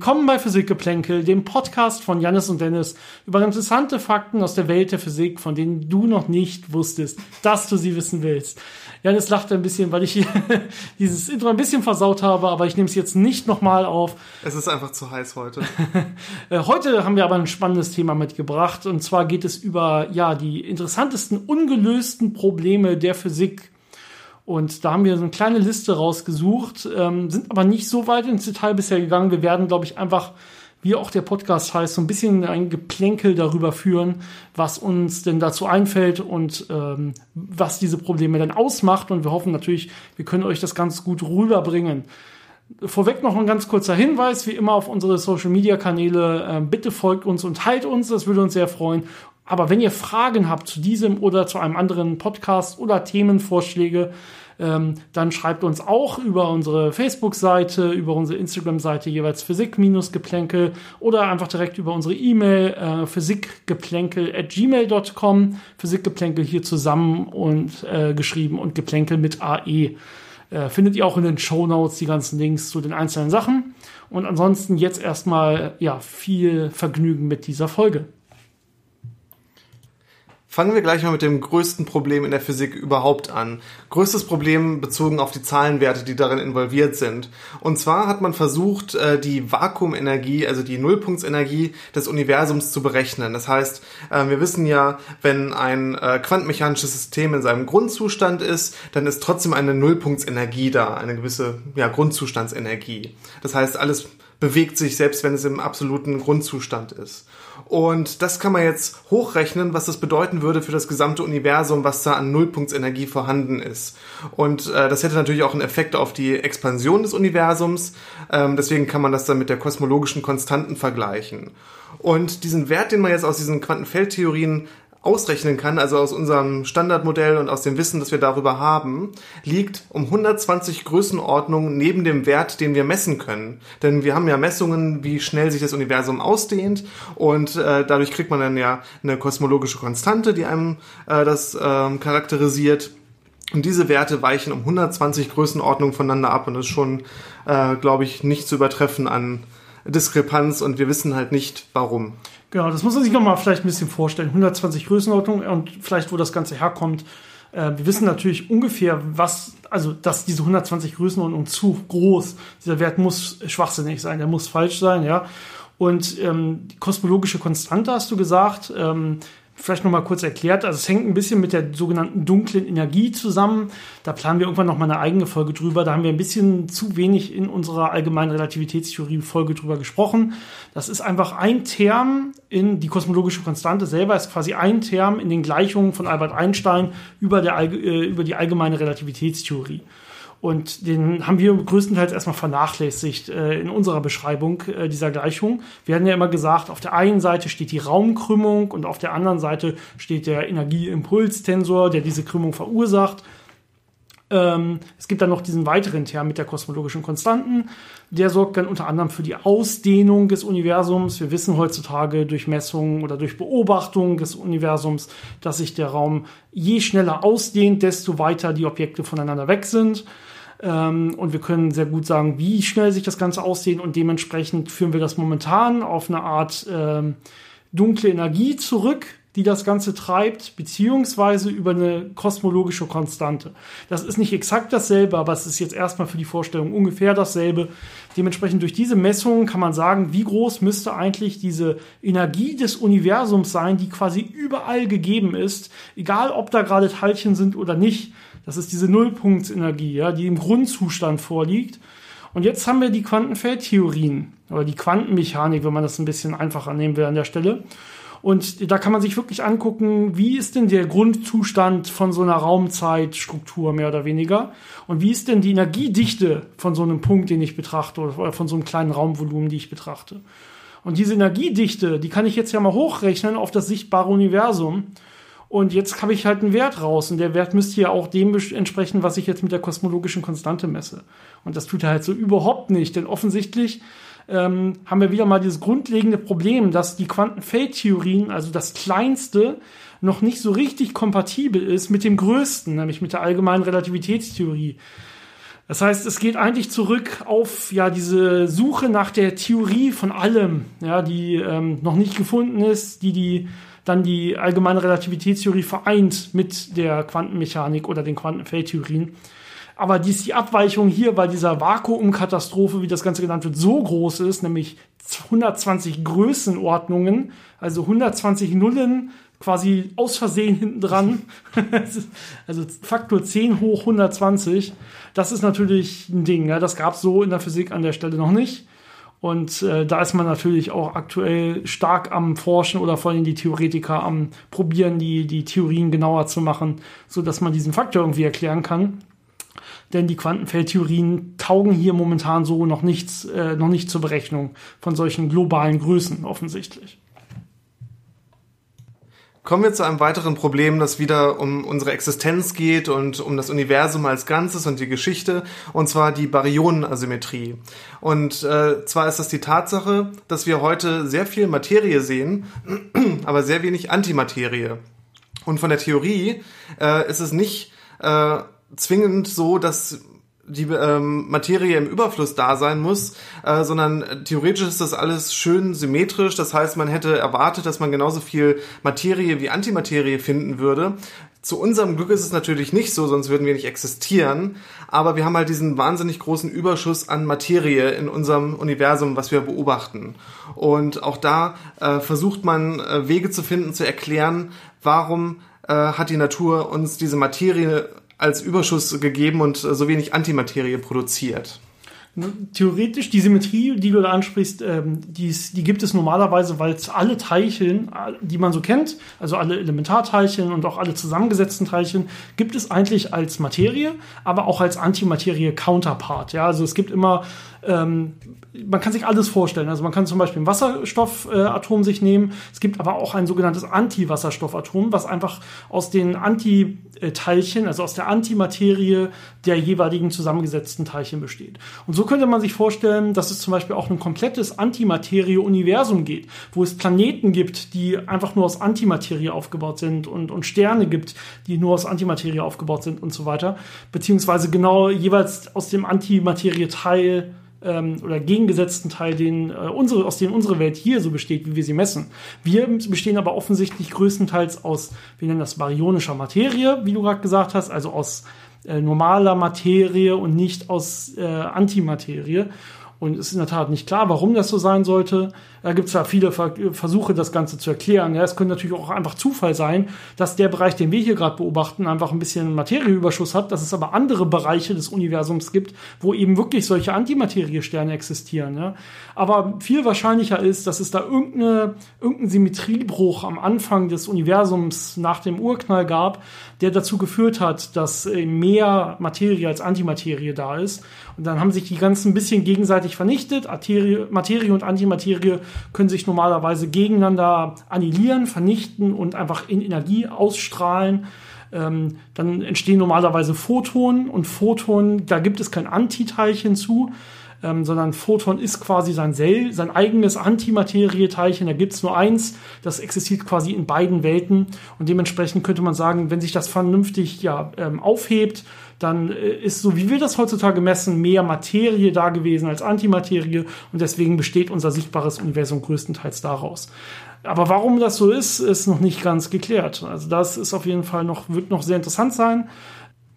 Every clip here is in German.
Willkommen bei Physikgeplänkel, dem Podcast von Jannis und Dennis über interessante Fakten aus der Welt der Physik, von denen du noch nicht wusstest, dass du sie wissen willst. Jannis lacht ein bisschen, weil ich dieses Intro ein bisschen versaut habe, aber ich nehme es jetzt nicht nochmal auf. Es ist einfach zu heiß heute. Äh, heute haben wir aber ein spannendes Thema mitgebracht und zwar geht es über ja die interessantesten ungelösten Probleme der Physik und da haben wir so eine kleine Liste rausgesucht, ähm, sind aber nicht so weit ins Detail bisher gegangen. Wir werden, glaube ich, einfach, wie auch der Podcast heißt, so ein bisschen ein Geplänkel darüber führen, was uns denn dazu einfällt und ähm, was diese Probleme dann ausmacht. Und wir hoffen natürlich, wir können euch das ganz gut rüberbringen. Vorweg noch ein ganz kurzer Hinweis, wie immer auf unsere Social Media Kanäle. Äh, bitte folgt uns und teilt uns, das würde uns sehr freuen. Aber wenn ihr Fragen habt zu diesem oder zu einem anderen Podcast oder Themenvorschläge, ähm, dann schreibt uns auch über unsere Facebook-Seite, über unsere Instagram-Seite jeweils Physik-Geplänkel oder einfach direkt über unsere E-Mail äh, physikgeplänkel at gmail.com. Physikgeplänkel hier zusammen und äh, geschrieben und Geplänkel mit AE. Äh, findet ihr auch in den Show Notes die ganzen Links zu den einzelnen Sachen. Und ansonsten jetzt erstmal ja viel Vergnügen mit dieser Folge. Fangen wir gleich mal mit dem größten Problem in der Physik überhaupt an. Größtes Problem bezogen auf die Zahlenwerte, die darin involviert sind. Und zwar hat man versucht, äh, die Vakuumenergie, also die Nullpunktsenergie des Universums zu berechnen. Das heißt, äh, wir wissen ja, wenn ein äh, quantenmechanisches System in seinem Grundzustand ist, dann ist trotzdem eine Nullpunktsenergie da, eine gewisse ja, Grundzustandsenergie. Das heißt, alles bewegt sich, selbst wenn es im absoluten Grundzustand ist. Und das kann man jetzt hochrechnen, was das bedeuten würde für das gesamte Universum, was da an Nullpunktsenergie vorhanden ist. Und äh, das hätte natürlich auch einen Effekt auf die Expansion des Universums. Ähm, deswegen kann man das dann mit der kosmologischen Konstanten vergleichen. Und diesen Wert, den man jetzt aus diesen Quantenfeldtheorien ausrechnen kann, also aus unserem Standardmodell und aus dem Wissen, das wir darüber haben, liegt um 120 Größenordnungen neben dem Wert, den wir messen können. Denn wir haben ja Messungen, wie schnell sich das Universum ausdehnt und äh, dadurch kriegt man dann ja eine kosmologische Konstante, die einem äh, das äh, charakterisiert. Und diese Werte weichen um 120 Größenordnungen voneinander ab und das ist schon, äh, glaube ich, nicht zu übertreffen an Diskrepanz und wir wissen halt nicht, warum. Genau, das muss man sich nochmal vielleicht ein bisschen vorstellen. 120 Größenordnung und vielleicht, wo das Ganze herkommt. Äh, wir wissen natürlich ungefähr, was, also, dass diese 120 Größenordnung zu groß, dieser Wert muss schwachsinnig sein, der muss falsch sein, ja. Und ähm, die kosmologische Konstante hast du gesagt, ähm, vielleicht noch mal kurz erklärt. Also es hängt ein bisschen mit der sogenannten dunklen Energie zusammen. Da planen wir irgendwann noch mal eine eigene Folge drüber. Da haben wir ein bisschen zu wenig in unserer allgemeinen Relativitätstheorie Folge drüber gesprochen. Das ist einfach ein Term in die kosmologische Konstante selber ist quasi ein Term in den Gleichungen von Albert Einstein über, der, äh, über die allgemeine Relativitätstheorie. Und den haben wir größtenteils erstmal vernachlässigt äh, in unserer Beschreibung äh, dieser Gleichung. Wir hatten ja immer gesagt, auf der einen Seite steht die Raumkrümmung und auf der anderen Seite steht der Energieimpulstensor, der diese Krümmung verursacht. Ähm, es gibt dann noch diesen weiteren Term mit der kosmologischen Konstanten. Der sorgt dann unter anderem für die Ausdehnung des Universums. Wir wissen heutzutage durch Messungen oder durch Beobachtung des Universums, dass sich der Raum je schneller ausdehnt, desto weiter die Objekte voneinander weg sind. Ähm, und wir können sehr gut sagen, wie schnell sich das Ganze ausdehnt und dementsprechend führen wir das momentan auf eine Art ähm, dunkle Energie zurück, die das Ganze treibt, beziehungsweise über eine kosmologische Konstante. Das ist nicht exakt dasselbe, aber es ist jetzt erstmal für die Vorstellung ungefähr dasselbe. Dementsprechend durch diese Messungen kann man sagen, wie groß müsste eigentlich diese Energie des Universums sein, die quasi überall gegeben ist, egal ob da gerade Teilchen sind oder nicht. Das ist diese Nullpunktsenergie, ja, die im Grundzustand vorliegt. Und jetzt haben wir die Quantenfeldtheorien oder die Quantenmechanik, wenn man das ein bisschen einfacher nehmen will an der Stelle. Und da kann man sich wirklich angucken, wie ist denn der Grundzustand von so einer Raumzeitstruktur mehr oder weniger? Und wie ist denn die Energiedichte von so einem Punkt, den ich betrachte, oder von so einem kleinen Raumvolumen, die ich betrachte? Und diese Energiedichte, die kann ich jetzt ja mal hochrechnen auf das sichtbare Universum. Und jetzt habe ich halt einen Wert raus. Und der Wert müsste ja auch dem entsprechen, was ich jetzt mit der kosmologischen Konstante messe. Und das tut er halt so überhaupt nicht. Denn offensichtlich ähm, haben wir wieder mal dieses grundlegende Problem, dass die Quantenfeldtheorien, also das kleinste, noch nicht so richtig kompatibel ist mit dem größten, nämlich mit der allgemeinen Relativitätstheorie. Das heißt, es geht eigentlich zurück auf ja diese Suche nach der Theorie von allem, ja, die ähm, noch nicht gefunden ist, die die dann die allgemeine Relativitätstheorie vereint mit der Quantenmechanik oder den Quantenfeldtheorien. Aber dies die Abweichung hier bei dieser Vakuumkatastrophe, wie das Ganze genannt wird, so groß ist, nämlich 120 Größenordnungen, also 120 Nullen quasi aus Versehen hinten dran. also Faktor 10 hoch 120. Das ist natürlich ein Ding. Ja? Das gab es so in der Physik an der Stelle noch nicht. Und äh, da ist man natürlich auch aktuell stark am Forschen oder vor allem die Theoretiker am Probieren, die, die Theorien genauer zu machen, so dass man diesen Faktor irgendwie erklären kann. Denn die Quantenfeldtheorien taugen hier momentan so noch nichts, äh, noch nicht zur Berechnung von solchen globalen Größen offensichtlich. Kommen wir zu einem weiteren Problem, das wieder um unsere Existenz geht und um das Universum als Ganzes und die Geschichte, und zwar die Baryonenasymmetrie. Und äh, zwar ist das die Tatsache, dass wir heute sehr viel Materie sehen, aber sehr wenig Antimaterie. Und von der Theorie äh, ist es nicht äh, zwingend so, dass die ähm, Materie im Überfluss da sein muss, äh, sondern theoretisch ist das alles schön symmetrisch. Das heißt, man hätte erwartet, dass man genauso viel Materie wie Antimaterie finden würde. Zu unserem Glück ist es natürlich nicht so, sonst würden wir nicht existieren. Aber wir haben halt diesen wahnsinnig großen Überschuss an Materie in unserem Universum, was wir beobachten. Und auch da äh, versucht man äh, Wege zu finden, zu erklären, warum äh, hat die Natur uns diese Materie als Überschuss gegeben und so wenig Antimaterie produziert. Theoretisch, die Symmetrie, die du da ansprichst, ähm, die, die gibt es normalerweise, weil alle Teilchen, die man so kennt, also alle Elementarteilchen und auch alle zusammengesetzten Teilchen, gibt es eigentlich als Materie, aber auch als Antimaterie-Counterpart. Ja, also es gibt immer ähm, man kann sich alles vorstellen. Also man kann zum Beispiel ein Wasserstoffatom äh, sich nehmen. Es gibt aber auch ein sogenanntes Antiwasserstoffatom, was einfach aus den Antiteilchen, also aus der Antimaterie der jeweiligen zusammengesetzten Teilchen besteht. Und so könnte man sich vorstellen, dass es zum Beispiel auch ein komplettes Antimaterie-Universum geht, wo es Planeten gibt, die einfach nur aus Antimaterie aufgebaut sind und, und Sterne gibt, die nur aus Antimaterie aufgebaut sind und so weiter. Beziehungsweise genau jeweils aus dem Antimaterie-Teil ähm, oder gegengesetzten Teil, den, äh, unsere, aus dem unsere Welt hier so besteht, wie wir sie messen. Wir bestehen aber offensichtlich größtenteils aus, wir nennen das baryonischer Materie, wie du gerade gesagt hast, also aus äh, normaler Materie und nicht aus äh, Antimaterie. Und es ist in der Tat nicht klar, warum das so sein sollte. Da gibt es ja viele Versuche, das Ganze zu erklären. Ja, es könnte natürlich auch einfach Zufall sein, dass der Bereich, den wir hier gerade beobachten, einfach ein bisschen Materieüberschuss hat, dass es aber andere Bereiche des Universums gibt, wo eben wirklich solche Antimateriesterne existieren. Ja. Aber viel wahrscheinlicher ist, dass es da irgendeine, irgendeinen Symmetriebruch am Anfang des Universums nach dem Urknall gab, der dazu geführt hat, dass mehr Materie als Antimaterie da ist. Und dann haben sich die ganzen ein bisschen gegenseitig vernichtet. Materie und Antimaterie können sich normalerweise gegeneinander annihilieren, vernichten und einfach in Energie ausstrahlen. Ähm, dann entstehen normalerweise Photonen und Photonen, da gibt es kein Antiteilchen zu, ähm, sondern Photon ist quasi sein, Sel sein eigenes Antimaterieteilchen. Da gibt es nur eins, das existiert quasi in beiden Welten und dementsprechend könnte man sagen, wenn sich das vernünftig ja, ähm, aufhebt, dann äh, ist so, wie wir das heutzutage messen, mehr Materie da gewesen als Antimaterie und deswegen besteht unser sichtbares Universum größtenteils daraus. Aber warum das so ist, ist noch nicht ganz geklärt. Also das ist auf jeden Fall noch, wird noch sehr interessant sein.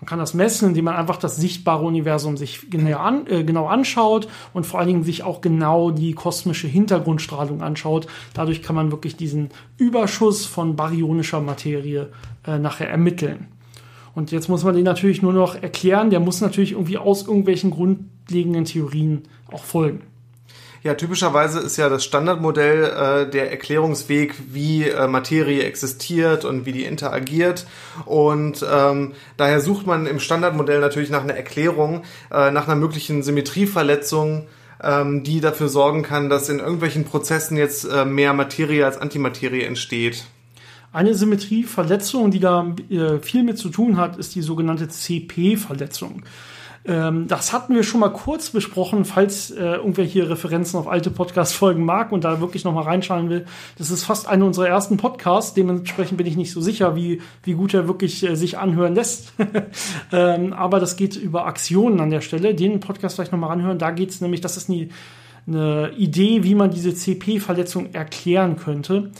Man kann das messen, indem man einfach das sichtbare Universum sich genau, an, äh, genau anschaut und vor allen Dingen sich auch genau die kosmische Hintergrundstrahlung anschaut. Dadurch kann man wirklich diesen Überschuss von baryonischer Materie äh, nachher ermitteln. Und jetzt muss man den natürlich nur noch erklären. Der muss natürlich irgendwie aus irgendwelchen grundlegenden Theorien auch folgen. Ja, typischerweise ist ja das Standardmodell äh, der Erklärungsweg, wie äh, Materie existiert und wie die interagiert. Und ähm, daher sucht man im Standardmodell natürlich nach einer Erklärung, äh, nach einer möglichen Symmetrieverletzung, ähm, die dafür sorgen kann, dass in irgendwelchen Prozessen jetzt äh, mehr Materie als Antimaterie entsteht. Eine Symmetrieverletzung, die da äh, viel mit zu tun hat, ist die sogenannte CP-Verletzung. Ähm, das hatten wir schon mal kurz besprochen, falls äh, irgendwer hier Referenzen auf alte Podcast-Folgen mag und da wirklich noch mal reinschauen will. Das ist fast einer unserer ersten Podcasts. Dementsprechend bin ich nicht so sicher, wie, wie gut er wirklich äh, sich anhören lässt. ähm, aber das geht über Aktionen an der Stelle. Den Podcast vielleicht noch mal anhören. Da geht es nämlich, das ist eine, eine Idee, wie man diese CP-Verletzung erklären könnte.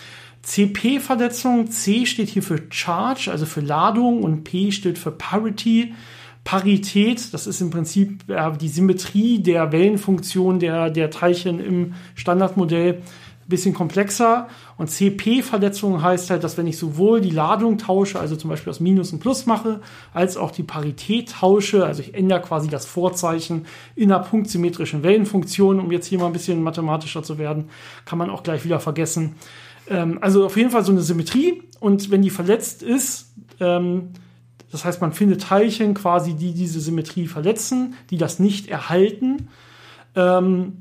CP-Verletzung, C steht hier für Charge, also für Ladung und P steht für Parity. Parität, das ist im Prinzip äh, die Symmetrie der Wellenfunktion der, der Teilchen im Standardmodell ein bisschen komplexer. Und CP-Verletzung heißt halt, dass wenn ich sowohl die Ladung tausche, also zum Beispiel aus Minus und Plus mache, als auch die Parität tausche, also ich ändere quasi das Vorzeichen in einer punktsymmetrischen Wellenfunktion, um jetzt hier mal ein bisschen mathematischer zu werden, kann man auch gleich wieder vergessen. Ähm, also auf jeden Fall so eine Symmetrie. Und wenn die verletzt ist, ähm, das heißt, man findet Teilchen quasi, die diese Symmetrie verletzen, die das nicht erhalten. Ähm,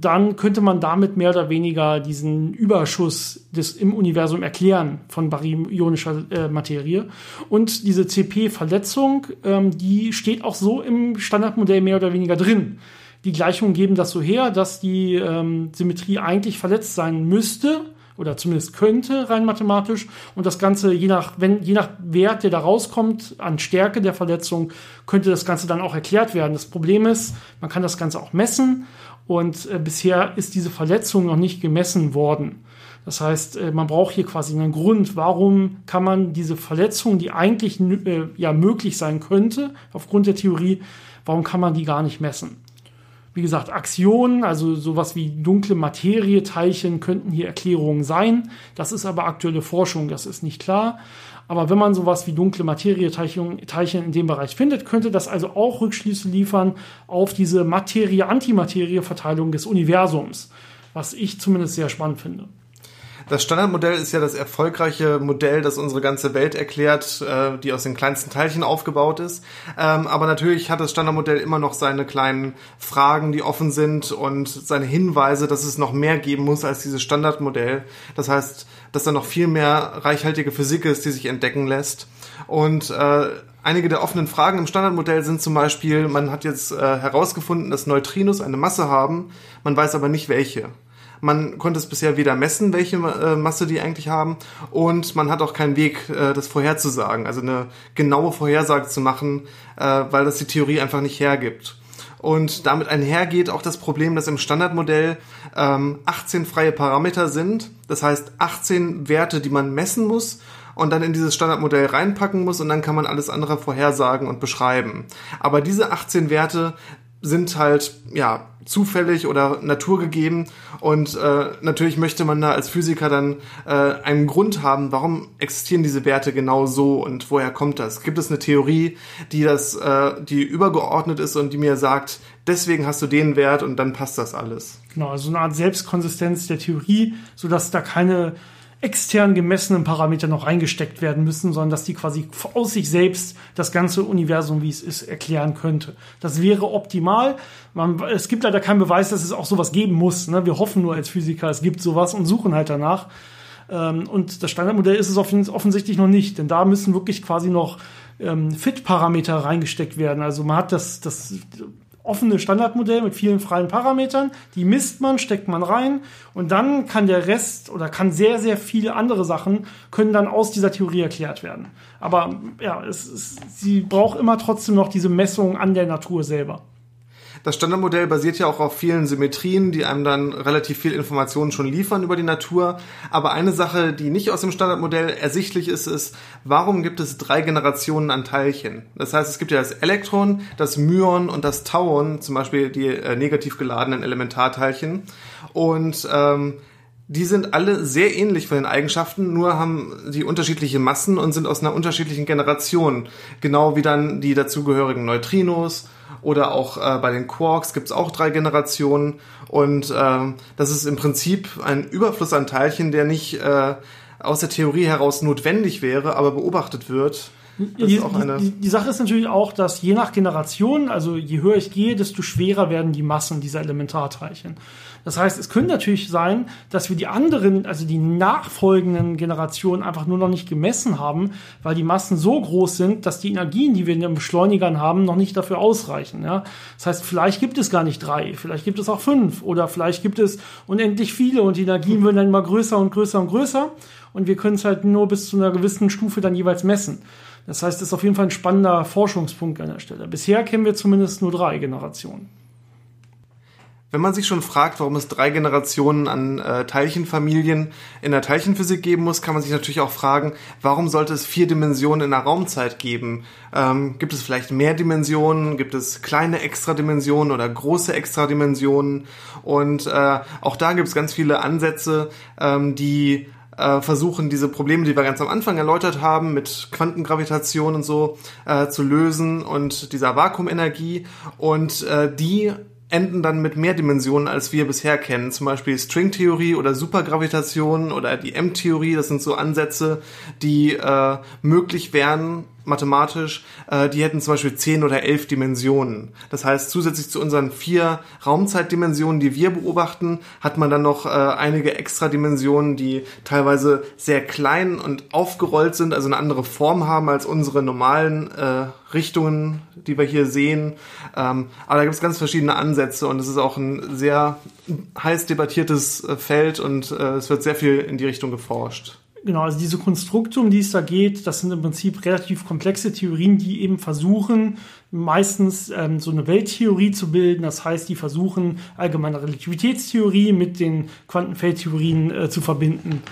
dann könnte man damit mehr oder weniger diesen Überschuss des, im Universum erklären von baryonischer äh, Materie. Und diese CP-Verletzung, ähm, die steht auch so im Standardmodell mehr oder weniger drin. Die Gleichungen geben das so her, dass die ähm, Symmetrie eigentlich verletzt sein müsste oder zumindest könnte rein mathematisch und das Ganze je nach wenn je nach Wert, der da rauskommt an Stärke der Verletzung, könnte das Ganze dann auch erklärt werden. Das Problem ist, man kann das Ganze auch messen und äh, bisher ist diese Verletzung noch nicht gemessen worden. Das heißt, äh, man braucht hier quasi einen Grund, warum kann man diese Verletzung, die eigentlich äh, ja möglich sein könnte aufgrund der Theorie, warum kann man die gar nicht messen? Wie gesagt, Aktionen, also sowas wie dunkle Materie, Teilchen könnten hier Erklärungen sein. Das ist aber aktuelle Forschung, das ist nicht klar. Aber wenn man sowas wie dunkle Materie, Teilchen, Teilchen in dem Bereich findet, könnte das also auch Rückschlüsse liefern auf diese Materie-Antimaterie-Verteilung des Universums, was ich zumindest sehr spannend finde. Das Standardmodell ist ja das erfolgreiche Modell, das unsere ganze Welt erklärt, äh, die aus den kleinsten Teilchen aufgebaut ist. Ähm, aber natürlich hat das Standardmodell immer noch seine kleinen Fragen, die offen sind und seine Hinweise, dass es noch mehr geben muss als dieses Standardmodell. Das heißt, dass da noch viel mehr reichhaltige Physik ist, die sich entdecken lässt. Und äh, einige der offenen Fragen im Standardmodell sind zum Beispiel, man hat jetzt äh, herausgefunden, dass Neutrinos eine Masse haben, man weiß aber nicht welche. Man konnte es bisher weder messen, welche äh, Masse die eigentlich haben, und man hat auch keinen Weg, äh, das vorherzusagen, also eine genaue Vorhersage zu machen, äh, weil das die Theorie einfach nicht hergibt. Und damit einhergeht auch das Problem, dass im Standardmodell ähm, 18 freie Parameter sind. Das heißt 18 Werte, die man messen muss und dann in dieses Standardmodell reinpacken muss und dann kann man alles andere vorhersagen und beschreiben. Aber diese 18 Werte sind halt ja zufällig oder naturgegeben und äh, natürlich möchte man da als Physiker dann äh, einen Grund haben, warum existieren diese Werte genau so und woher kommt das? Gibt es eine Theorie, die das, äh, die übergeordnet ist und die mir sagt, deswegen hast du den Wert und dann passt das alles? Genau, also eine Art Selbstkonsistenz der Theorie, so dass da keine extern gemessenen Parameter noch reingesteckt werden müssen, sondern dass die quasi aus sich selbst das ganze Universum, wie es ist, erklären könnte. Das wäre optimal. Man, es gibt leider keinen Beweis, dass es auch sowas geben muss. Ne? Wir hoffen nur als Physiker, es gibt sowas und suchen halt danach. Ähm, und das Standardmodell ist es offensichtlich noch nicht, denn da müssen wirklich quasi noch ähm, Fit-Parameter reingesteckt werden. Also man hat das, das offene Standardmodell mit vielen freien Parametern. Die misst man, steckt man rein und dann kann der Rest oder kann sehr, sehr viele andere Sachen können dann aus dieser Theorie erklärt werden. Aber ja, es, es, sie braucht immer trotzdem noch diese Messung an der Natur selber. Das Standardmodell basiert ja auch auf vielen Symmetrien, die einem dann relativ viel Informationen schon liefern über die Natur. Aber eine Sache, die nicht aus dem Standardmodell ersichtlich ist, ist, warum gibt es drei Generationen an Teilchen? Das heißt, es gibt ja das Elektron, das Myon und das Tauon, zum Beispiel die äh, negativ geladenen Elementarteilchen. Und ähm, die sind alle sehr ähnlich von den Eigenschaften, nur haben die unterschiedliche Massen und sind aus einer unterschiedlichen Generation. Genau wie dann die dazugehörigen Neutrinos oder auch äh, bei den Quarks gibt es auch drei Generationen. Und äh, das ist im Prinzip ein Überfluss an Teilchen, der nicht äh, aus der Theorie heraus notwendig wäre, aber beobachtet wird die, die, die, Sache ist natürlich auch, dass je nach Generation, also je höher ich gehe, desto schwerer werden die Massen dieser Elementarteilchen. Das heißt, es könnte natürlich sein, dass wir die anderen, also die nachfolgenden Generationen einfach nur noch nicht gemessen haben, weil die Massen so groß sind, dass die Energien, die wir in den Beschleunigern haben, noch nicht dafür ausreichen. Ja? Das heißt, vielleicht gibt es gar nicht drei, vielleicht gibt es auch fünf oder vielleicht gibt es unendlich viele und die Energien werden dann immer größer und größer und größer und wir können es halt nur bis zu einer gewissen Stufe dann jeweils messen. Das heißt, es ist auf jeden Fall ein spannender Forschungspunkt an der Stelle. Bisher kennen wir zumindest nur drei Generationen. Wenn man sich schon fragt, warum es drei Generationen an äh, Teilchenfamilien in der Teilchenphysik geben muss, kann man sich natürlich auch fragen, warum sollte es vier Dimensionen in der Raumzeit geben? Ähm, gibt es vielleicht mehr Dimensionen? Gibt es kleine Extradimensionen oder große Extradimensionen? Und äh, auch da gibt es ganz viele Ansätze, ähm, die äh, versuchen, diese Probleme, die wir ganz am Anfang erläutert haben, mit Quantengravitation und so äh, zu lösen und dieser Vakuumenergie. Und äh, die enden dann mit mehr Dimensionen, als wir bisher kennen. Zum Beispiel Stringtheorie oder Supergravitation oder die M-Theorie. Das sind so Ansätze, die äh, möglich wären, mathematisch, äh, die hätten zum Beispiel zehn oder elf Dimensionen. Das heißt, zusätzlich zu unseren vier Raumzeitdimensionen, die wir beobachten, hat man dann noch äh, einige extra Dimensionen, die teilweise sehr klein und aufgerollt sind, also eine andere Form haben als unsere normalen äh, Richtungen, die wir hier sehen. Ähm, aber da gibt es ganz verschiedene Ansätze und es ist auch ein sehr heiß debattiertes äh, Feld und äh, es wird sehr viel in die Richtung geforscht. Genau, also diese Konstrukte, um die es da geht, das sind im Prinzip relativ komplexe Theorien, die eben versuchen, meistens ähm, so eine Welttheorie zu bilden. Das heißt, die versuchen, allgemeine Relativitätstheorie mit den Quantenfeldtheorien äh, zu verbinden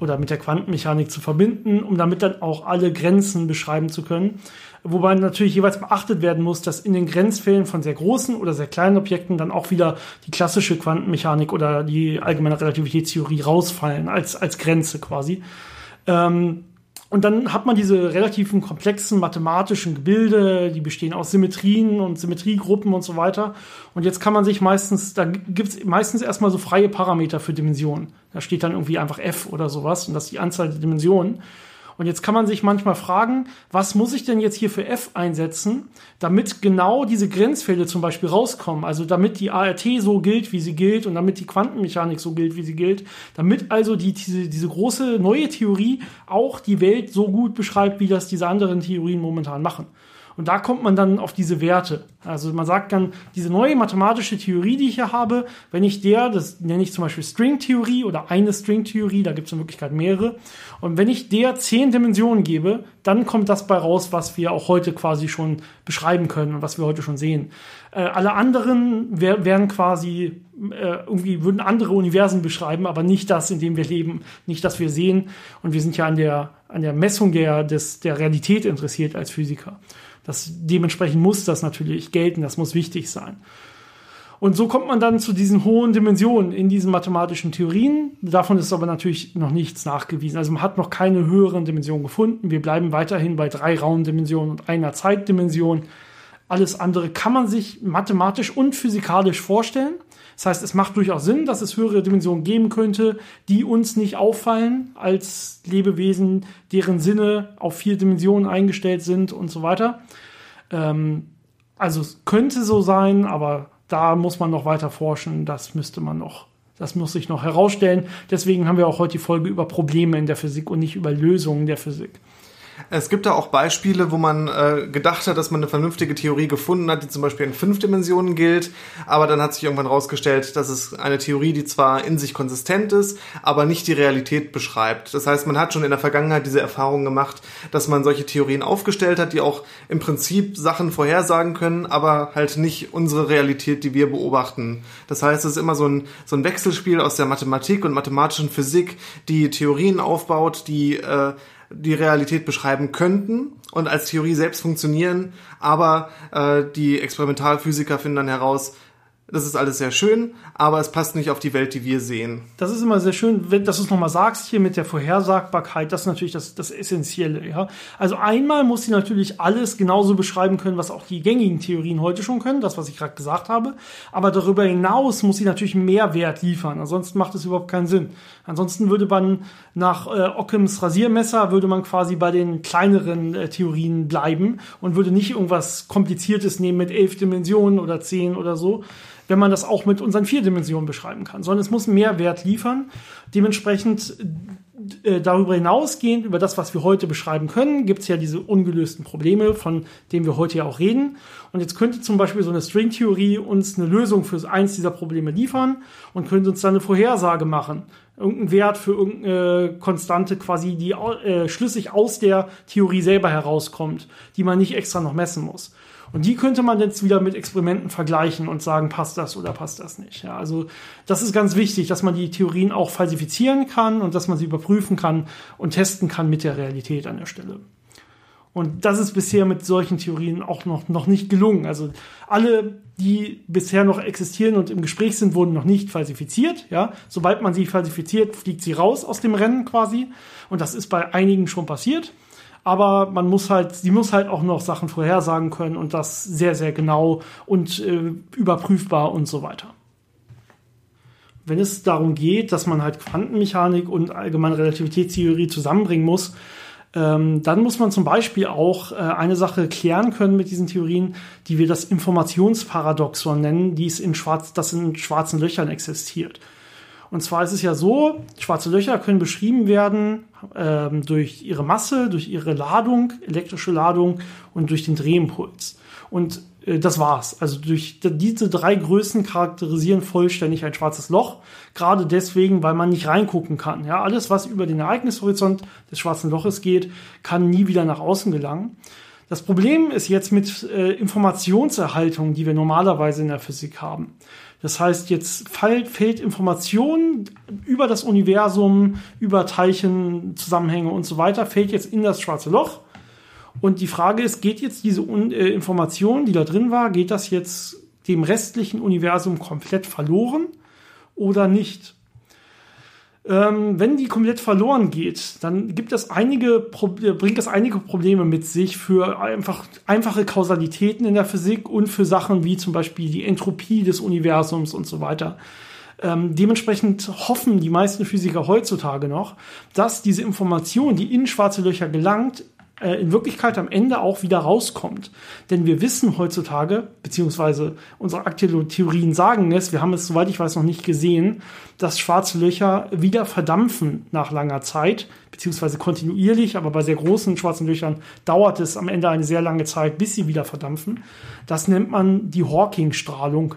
oder mit der Quantenmechanik zu verbinden, um damit dann auch alle Grenzen beschreiben zu können. Wobei natürlich jeweils beachtet werden muss, dass in den Grenzfällen von sehr großen oder sehr kleinen Objekten dann auch wieder die klassische Quantenmechanik oder die allgemeine Relativitätstheorie rausfallen als, als Grenze quasi. Ähm, und dann hat man diese relativen komplexen mathematischen Gebilde, die bestehen aus Symmetrien und Symmetriegruppen und so weiter. Und jetzt kann man sich meistens, da gibt's meistens erstmal so freie Parameter für Dimensionen. Da steht dann irgendwie einfach f oder sowas und das ist die Anzahl der Dimensionen. Und jetzt kann man sich manchmal fragen, was muss ich denn jetzt hier für f einsetzen, damit genau diese Grenzfälle zum Beispiel rauskommen? Also damit die ART so gilt, wie sie gilt und damit die Quantenmechanik so gilt, wie sie gilt. Damit also die, diese, diese große neue Theorie auch die Welt so gut beschreibt, wie das diese anderen Theorien momentan machen. Und da kommt man dann auf diese Werte. Also man sagt dann, diese neue mathematische Theorie, die ich hier habe, wenn ich der, das nenne ich zum Beispiel Stringtheorie oder eine Stringtheorie, da gibt es in Wirklichkeit mehrere, und wenn ich der zehn Dimensionen gebe, dann kommt das bei raus, was wir auch heute quasi schon beschreiben können und was wir heute schon sehen. Äh, alle anderen wär, wären quasi äh, irgendwie würden andere Universen beschreiben, aber nicht das, in dem wir leben, nicht das wir sehen. Und wir sind ja an der an der Messung der des der Realität interessiert als Physiker. Das, dementsprechend muss das natürlich gelten, das muss wichtig sein. Und so kommt man dann zu diesen hohen Dimensionen in diesen mathematischen Theorien. Davon ist aber natürlich noch nichts nachgewiesen. Also man hat noch keine höheren Dimensionen gefunden. Wir bleiben weiterhin bei drei Raumdimensionen und einer Zeitdimension. Alles andere kann man sich mathematisch und physikalisch vorstellen. Das heißt, es macht durchaus Sinn, dass es höhere Dimensionen geben könnte, die uns nicht auffallen als Lebewesen, deren Sinne auf vier Dimensionen eingestellt sind und so weiter. Ähm, also es könnte so sein, aber da muss man noch weiter forschen. Das müsste man noch, das muss sich noch herausstellen. Deswegen haben wir auch heute die Folge über Probleme in der Physik und nicht über Lösungen der Physik. Es gibt da auch Beispiele, wo man äh, gedacht hat, dass man eine vernünftige Theorie gefunden hat, die zum Beispiel in fünf Dimensionen gilt, aber dann hat sich irgendwann herausgestellt, dass es eine Theorie, die zwar in sich konsistent ist, aber nicht die Realität beschreibt. Das heißt, man hat schon in der Vergangenheit diese Erfahrung gemacht, dass man solche Theorien aufgestellt hat, die auch im Prinzip Sachen vorhersagen können, aber halt nicht unsere Realität, die wir beobachten. Das heißt, es ist immer so ein, so ein Wechselspiel aus der Mathematik und mathematischen Physik, die Theorien aufbaut, die äh, die Realität beschreiben könnten und als Theorie selbst funktionieren, aber äh, die Experimentalphysiker finden dann heraus, Das ist alles sehr schön, aber es passt nicht auf die Welt, die wir sehen. Das ist immer sehr schön, wenn, dass du es nochmal sagst hier mit der Vorhersagbarkeit. Das ist natürlich das, das Essentielle. Ja? Also einmal muss sie natürlich alles genauso beschreiben können, was auch die gängigen Theorien heute schon können, das, was ich gerade gesagt habe. Aber darüber hinaus muss sie natürlich mehr Wert liefern. Ansonsten macht es überhaupt keinen Sinn. Ansonsten würde man nach äh, Ockhams Rasiermesser, würde man quasi bei den kleineren äh, Theorien bleiben und würde nicht irgendwas Kompliziertes nehmen mit elf Dimensionen oder zehn oder so wenn man das auch mit unseren vier Dimensionen beschreiben kann, sondern es muss mehr Wert liefern. Dementsprechend äh, darüber hinausgehend, über das, was wir heute beschreiben können, gibt es ja diese ungelösten Probleme, von denen wir heute ja auch reden. Und jetzt könnte zum Beispiel so eine Stringtheorie uns eine Lösung für eins dieser Probleme liefern und könnte uns dann eine Vorhersage machen. Irgendein Wert für irgendeine Konstante quasi, die äh, schlüssig aus der Theorie selber herauskommt, die man nicht extra noch messen muss. Und die könnte man jetzt wieder mit Experimenten vergleichen und sagen, passt das oder passt das nicht. Ja, also das ist ganz wichtig, dass man die Theorien auch falsifizieren kann und dass man sie überprüfen kann und testen kann mit der Realität an der Stelle. Und das ist bisher mit solchen Theorien auch noch, noch nicht gelungen. Also alle, die bisher noch existieren und im Gespräch sind, wurden noch nicht falsifiziert. Ja, sobald man sie falsifiziert, fliegt sie raus aus dem Rennen quasi. Und das ist bei einigen schon passiert aber man muss halt, sie muss halt auch noch Sachen vorhersagen können und das sehr, sehr genau und äh, überprüfbar und so weiter. Wenn es darum geht, dass man halt Quantenmechanik und allgemeine Relativitätstheorie zusammenbringen muss, ähm, dann muss man zum Beispiel auch äh, eine Sache klären können mit diesen Theorien, die wir das Informationsparadoxon nennen, die es in schwarz, das in schwarzen Löchern existiert. Und zwar ist es ja so, schwarze Löcher können beschrieben werden ähm, durch ihre Masse, durch ihre Ladung, elektrische Ladung und durch den Drehimpuls. Und äh, das war's. Also durch diese drei Größen charakterisieren vollständig ein schwarzes Loch. Gerade deswegen, weil man nicht reingucken kann. Ja, alles, was über den Ereignishorizont des schwarzen Loches geht, kann nie wieder nach außen gelangen. Das Problem ist jetzt mit äh, Informationserhaltung, die wir normalerweise in der Physik haben. Das heißt, jetzt fällt, fehlt Information über das Universum, über Teilchenzusammenhänge und so weiter, fällt jetzt in das schwarze Loch. Und die Frage ist, geht jetzt diese äh, Information, die da drin war, geht das jetzt dem restlichen Universum komplett verloren oder nicht? Ähm, wenn die komplett verloren geht, dann gibt es einige, bringt das einige Probleme mit sich für einfach einfache Kausalitäten in der Physik und für Sachen wie zum Beispiel die Entropie des Universums und so weiter. Ähm, dementsprechend hoffen die meisten Physiker heutzutage noch, dass diese Information, die in schwarze Löcher gelangt, äh, in Wirklichkeit am Ende auch wieder rauskommt. Denn wir wissen heutzutage, beziehungsweise unsere aktuellen Theorien sagen es, wir haben es, soweit ich weiß, noch nicht gesehen, dass schwarze Löcher wieder verdampfen nach langer Zeit, beziehungsweise kontinuierlich, aber bei sehr großen schwarzen Löchern dauert es am Ende eine sehr lange Zeit, bis sie wieder verdampfen. Das nennt man die Hawking-Strahlung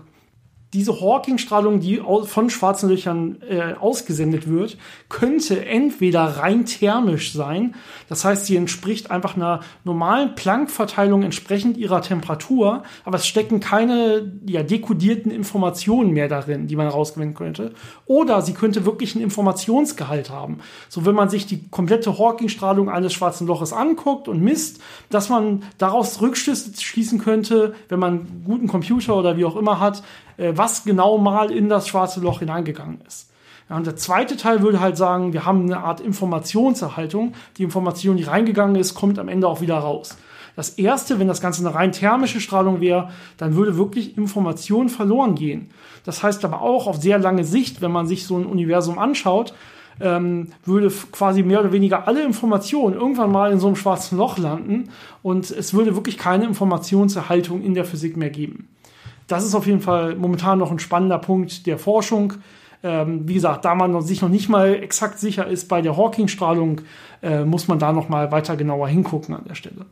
diese Hawking-Strahlung, die von schwarzen Löchern äh, ausgesendet wird, könnte entweder rein thermisch sein, das heißt, sie entspricht einfach einer normalen Planck-Verteilung entsprechend ihrer Temperatur, aber es stecken keine ja, dekodierten Informationen mehr darin, die man rausgewinnen könnte. Oder sie könnte wirklich einen Informationsgehalt haben. So, wenn man sich die komplette Hawking-Strahlung eines schwarzen Loches anguckt und misst, dass man daraus Rückschlüsse schließen könnte, wenn man einen guten Computer oder wie auch immer hat, was genau mal in das schwarze Loch hineingegangen ist. Ja, und der zweite Teil würde halt sagen, wir haben eine Art Informationserhaltung. Die Information, die reingegangen ist, kommt am Ende auch wieder raus. Das erste, wenn das Ganze eine rein thermische Strahlung wäre, dann würde wirklich Information verloren gehen. Das heißt aber auch auf sehr lange Sicht, wenn man sich so ein Universum anschaut, ähm, würde quasi mehr oder weniger alle Informationen irgendwann mal in so einem schwarzen Loch landen und es würde wirklich keine Informationserhaltung in der Physik mehr geben das ist auf jeden Fall momentan noch ein spannender Punkt der Forschung. Ähm, wie gesagt, da man sich noch nicht mal exakt sicher ist bei der Hawking-Strahlung, äh, muss man da noch mal weiter genauer hingucken an der Stelle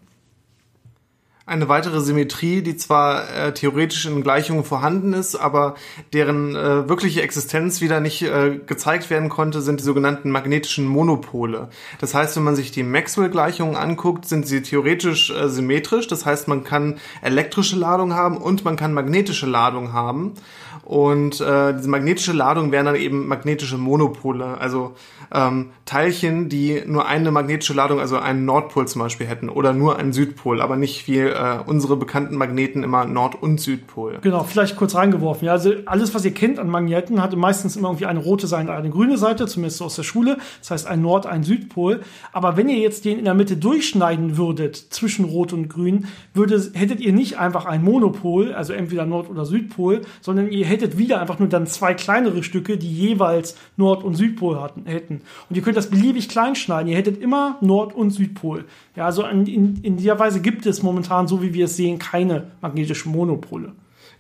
eine weitere Symmetrie, die zwar äh, theoretisch in Gleichungen vorhanden ist, aber deren äh, wirkliche Existenz wieder nicht äh, gezeigt werden konnte, sind die sogenannten magnetischen Monopole. Das heißt, wenn man sich die Maxwell-Gleichungen anguckt, sind sie theoretisch äh, symmetrisch. Das heißt, man kann elektrische Ladung haben und man kann magnetische Ladung haben. Und äh, diese magnetische Ladung wären dann eben magnetische Monopole, also ähm, Teilchen, die nur eine magnetische Ladung, also einen Nordpol zum Beispiel hätten oder nur einen Südpol, aber nicht viel äh, unsere bekannten Magneten immer Nord- und Südpol. Genau, vielleicht kurz reingeworfen. Ja, also alles, was ihr kennt an Magneten, hatte meistens immer irgendwie eine rote Seite, eine grüne Seite, zumindest aus der Schule. Das heißt ein Nord-, ein Südpol. Aber wenn ihr jetzt den in der Mitte durchschneiden würdet zwischen Rot und Grün, würde, hättet ihr nicht einfach ein Monopol, also entweder Nord- oder Südpol, sondern ihr hättet wieder einfach nur dann zwei kleinere Stücke, die jeweils Nord- und Südpol hatten, hätten. Und ihr könnt das beliebig klein schneiden. Ihr hättet immer Nord- und Südpol. Ja, also in, in, in dieser Weise gibt es momentan, so wie wir es sehen, keine magnetischen Monopole.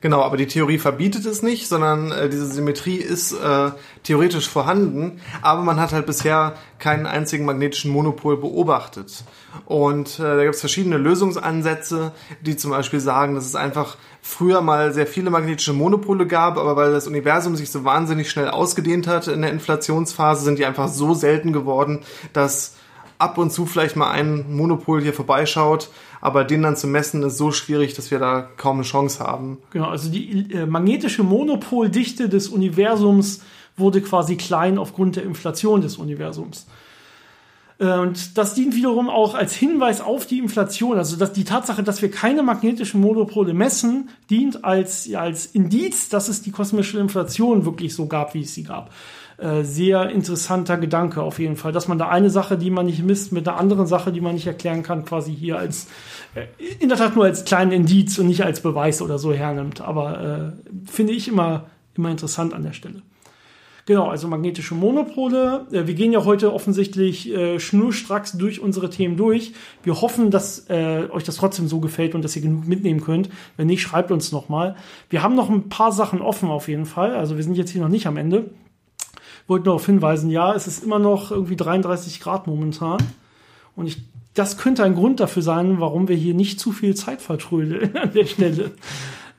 Genau, aber die Theorie verbietet es nicht, sondern äh, diese Symmetrie ist äh, theoretisch vorhanden, aber man hat halt bisher keinen einzigen magnetischen Monopol beobachtet. Und äh, da gibt es verschiedene Lösungsansätze, die zum Beispiel sagen, dass es einfach früher mal sehr viele magnetische Monopole gab, aber weil das Universum sich so wahnsinnig schnell ausgedehnt hat in der Inflationsphase, sind die einfach so selten geworden, dass ab und zu vielleicht mal ein Monopol hier vorbeischaut, aber den dann zu messen ist so schwierig, dass wir da kaum eine Chance haben. Genau, also die äh, magnetische Monopoldichte des Universums wurde quasi klein aufgrund der Inflation des Universums. Und das dient wiederum auch als Hinweis auf die Inflation. Also dass die Tatsache, dass wir keine magnetischen Monopole messen, dient als, ja, als Indiz, dass es die kosmische Inflation wirklich so gab, wie es sie gab. Äh, sehr interessanter Gedanke auf jeden Fall, dass man da eine Sache, die man nicht misst, mit einer anderen Sache, die man nicht erklären kann, quasi hier als äh, in der Tat nur als kleinen Indiz und nicht als Beweis oder so hernimmt. Aber äh, finde ich immer, immer interessant an der Stelle. Genau, also magnetische Monopole. Äh, Wir gehen ja heute offensichtlich äh, schnurstracks durch unsere Themen durch. Wir hoffen, dass äh, euch das trotzdem so gefällt und dass ihr genug mitnehmen könnt. Wenn nicht, schreibt uns nochmal. Wir haben noch ein paar Sachen offen auf jeden Fall. Also wir sind jetzt hier noch nicht am Ende. Wollte nur darauf hinweisen, ja, es ist immer noch irgendwie 33 Grad momentan. Und ich, das könnte ein Grund dafür sein, warum wir hier nicht zu viel Zeit vertrödeln an der Stelle.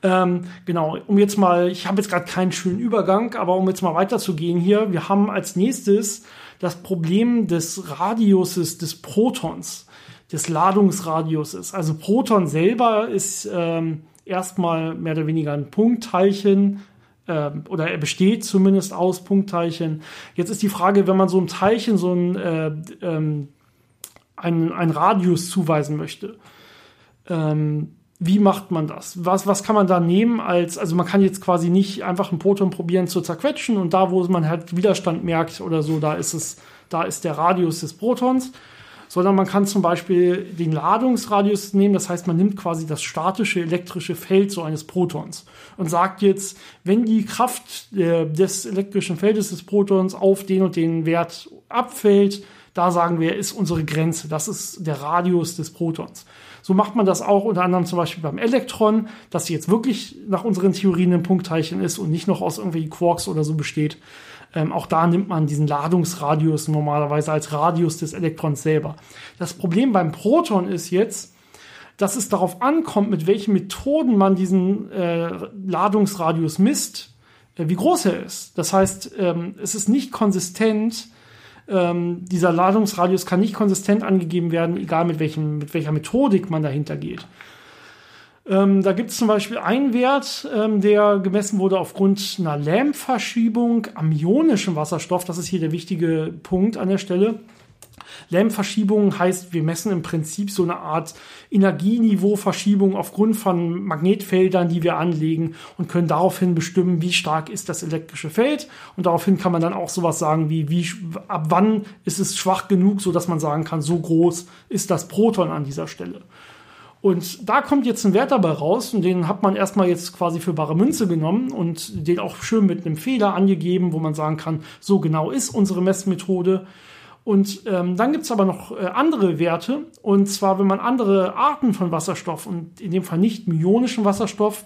Ähm, genau, um jetzt mal, ich habe jetzt gerade keinen schönen Übergang, aber um jetzt mal weiterzugehen hier, wir haben als nächstes das Problem des Radiuses des Protons, des Ladungsradiuses. Also Proton selber ist ähm, erstmal mehr oder weniger ein Punktteilchen, ähm, oder er besteht zumindest aus Punktteilchen. Jetzt ist die Frage, wenn man so einem Teilchen so ein, äh, ähm, einen, einen Radius zuweisen möchte. Ähm, wie macht man das? Was, was kann man da nehmen als, also man kann jetzt quasi nicht einfach ein Proton probieren zu zerquetschen und da, wo man halt Widerstand merkt oder so, da ist es, da ist der Radius des Protons, sondern man kann zum Beispiel den Ladungsradius nehmen, das heißt, man nimmt quasi das statische elektrische Feld so eines Protons und sagt jetzt, wenn die Kraft äh, des elektrischen Feldes des Protons auf den und den Wert abfällt, da sagen wir, ist unsere Grenze, das ist der Radius des Protons. So macht man das auch unter anderem zum Beispiel beim Elektron, das jetzt wirklich nach unseren Theorien ein Punktteilchen ist und nicht noch aus irgendwelchen Quarks oder so besteht. Ähm, auch da nimmt man diesen Ladungsradius normalerweise als Radius des Elektrons selber. Das Problem beim Proton ist jetzt, dass es darauf ankommt, mit welchen Methoden man diesen äh, Ladungsradius misst, äh, wie groß er ist. Das heißt, ähm, es ist nicht konsistent, ähm, dieser Ladungsradius kann nicht konsistent angegeben werden, egal mit, welchem, mit welcher Methodik man dahinter geht. Ähm, da gibt es zum Beispiel einen Wert, ähm, der gemessen wurde aufgrund einer Lärmverschiebung am ionischen Wasserstoff. Das ist hier der wichtige Punkt an der Stelle. Lärmverschiebung heißt, wir messen im Prinzip so eine Art Energieniveauverschiebung aufgrund von Magnetfeldern, die wir anlegen und können daraufhin bestimmen, wie stark ist das elektrische Feld. Und daraufhin kann man dann auch sowas sagen wie, wie ab wann ist es schwach genug, so dass man sagen kann, so groß ist das Proton an dieser Stelle. Und da kommt jetzt ein Wert dabei raus und den hat man erstmal jetzt quasi für bare Münze genommen und den auch schön mit einem Fehler angegeben, wo man sagen kann, so genau ist unsere Messmethode. Und ähm, dann gibt's aber noch äh, andere Werte. Und zwar, wenn man andere Arten von Wasserstoff und in dem Fall nicht myonischen Wasserstoff,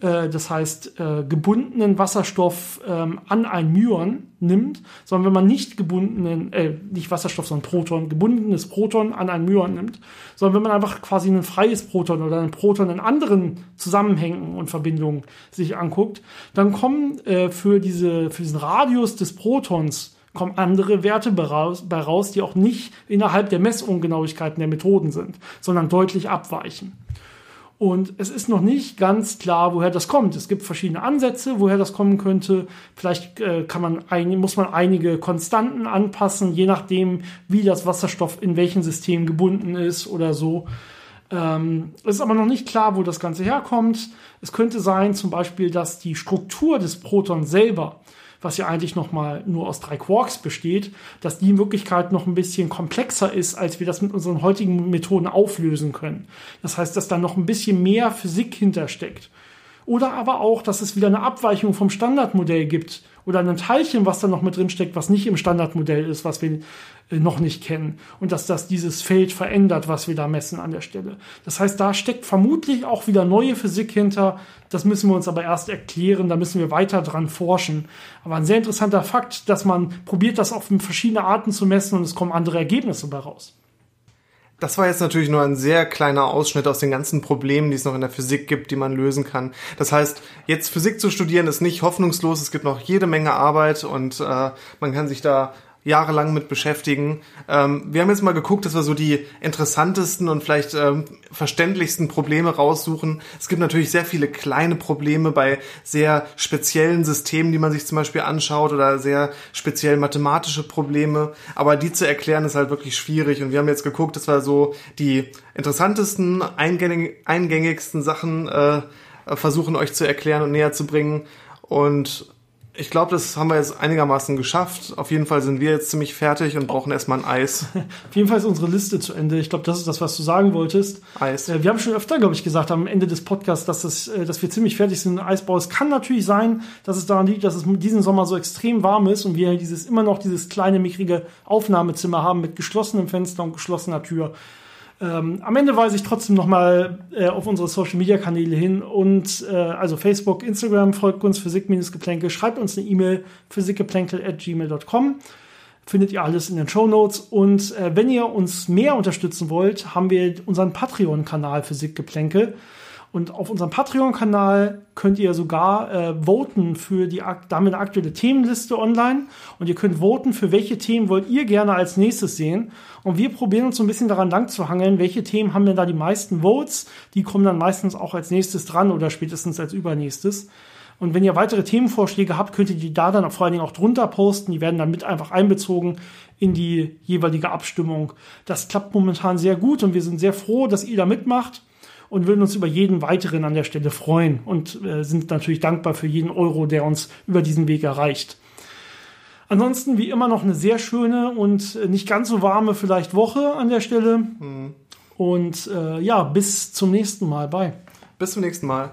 äh, das heißt äh, gebundenen Wasserstoff ähm, an ein Myon nimmt, sondern wenn man nicht gebundenen, äh, nicht Wasserstoff, sondern Proton, gebundenes Proton an ein Myon nimmt, sondern wenn man einfach quasi ein freies Proton oder ein Proton in anderen Zusammenhängen und Verbindungen sich anguckt, dann kommen äh, für, diese, für diesen Radius des Protons kommen andere Werte bei raus, die auch nicht innerhalb der Messungenauigkeiten der Methoden sind, sondern deutlich abweichen. Und es ist noch nicht ganz klar, woher das kommt. Es gibt verschiedene Ansätze, woher das kommen könnte. Vielleicht äh, kann man ein, muss man einige Konstanten anpassen, je nachdem, wie das Wasserstoff in welchem System gebunden ist oder so. Ähm, es ist aber noch nicht klar, wo das Ganze herkommt. Es könnte sein, zum Beispiel, dass die Struktur des Protons selber, was ja eigentlich noch mal nur aus drei Quarks besteht, dass die in Wirklichkeit noch ein bisschen komplexer ist, als wir das mit unseren heutigen Methoden auflösen können. Das heißt, dass da noch ein bisschen mehr Physik hintersteckt. Oder aber auch, dass es wieder eine Abweichung vom Standardmodell gibt oder ein Teilchen, was da noch mit drin steckt, was nicht im Standardmodell ist, was wir äh, noch nicht kennen. Und dass das dieses Feld verändert, was wir da messen an der Stelle. Das heißt, da steckt vermutlich auch wieder neue Physik hinter. Das müssen wir uns aber erst erklären, da müssen wir weiter dran forschen. Aber ein sehr interessanter Fakt, dass man probiert, das auf verschiedene Arten zu messen und es kommen andere Ergebnisse dabei raus. Das war jetzt natürlich nur ein sehr kleiner Ausschnitt aus den ganzen Problemen, die es noch in der Physik gibt, die man lösen kann. Das heißt, jetzt Physik zu studieren ist nicht hoffnungslos. Es gibt noch jede Menge Arbeit und äh, man kann sich da jahrelang mit beschäftigen. Ähm, wir haben jetzt mal geguckt, dass wir so die interessantesten und vielleicht ähm, verständlichsten Probleme raussuchen. Es gibt natürlich sehr viele kleine Probleme bei sehr speziellen Systemen, die man sich zum Beispiel anschaut oder sehr speziell mathematische Probleme. Aber die zu erklären ist halt wirklich schwierig. Und wir haben jetzt geguckt, dass wir so die interessantesten, eingängig, eingängigsten Sachen äh, versuchen euch zu erklären und näher zu bringen. Und ich glaube, das haben wir jetzt einigermaßen geschafft. Auf jeden Fall sind wir jetzt ziemlich fertig und brauchen erstmal ein Eis. Auf jeden Fall ist unsere Liste zu Ende. Ich glaube, das ist das, was du sagen wolltest. Eis. Äh, wir haben schon öfter, glaube ich, gesagt am Ende des Podcasts, dass, es, äh, dass wir ziemlich fertig sind im Eisbau. Es kann natürlich sein, dass es daran liegt, dass es diesen Sommer so extrem warm ist und wir dieses immer noch dieses kleine, mickrige Aufnahmezimmer haben mit geschlossenem Fenster und geschlossener Tür. Ähm, am Ende weise ich trotzdem nochmal äh, auf unsere Social Media Kanäle hin und äh, also Facebook, Instagram, folgt uns Physik-Geplänkel, schreibt uns eine E-Mail physikgeplänkel at gmail.com. Findet ihr alles in den Show Notes. Und äh, wenn ihr uns mehr unterstützen wollt, haben wir unseren Patreon-Kanal Physikgeplänkel. Und auf unserem Patreon-Kanal könnt ihr sogar äh, voten für die damit aktuelle Themenliste online. Und ihr könnt voten, für welche Themen wollt ihr gerne als nächstes sehen. Und wir probieren uns so ein bisschen daran lang zu hangeln, welche Themen haben denn da die meisten Votes. Die kommen dann meistens auch als nächstes dran oder spätestens als übernächstes. Und wenn ihr weitere Themenvorschläge habt, könnt ihr die da dann vor allen Dingen auch drunter posten. Die werden dann mit einfach einbezogen in die jeweilige Abstimmung. Das klappt momentan sehr gut und wir sind sehr froh, dass ihr da mitmacht und würden uns über jeden weiteren an der Stelle freuen und äh, sind natürlich dankbar für jeden Euro, der uns über diesen Weg erreicht. Ansonsten wie immer noch eine sehr schöne und äh, nicht ganz so warme vielleicht Woche an der Stelle. Mhm. Und äh, ja, bis zum nächsten Mal. Bye. Bis zum nächsten Mal.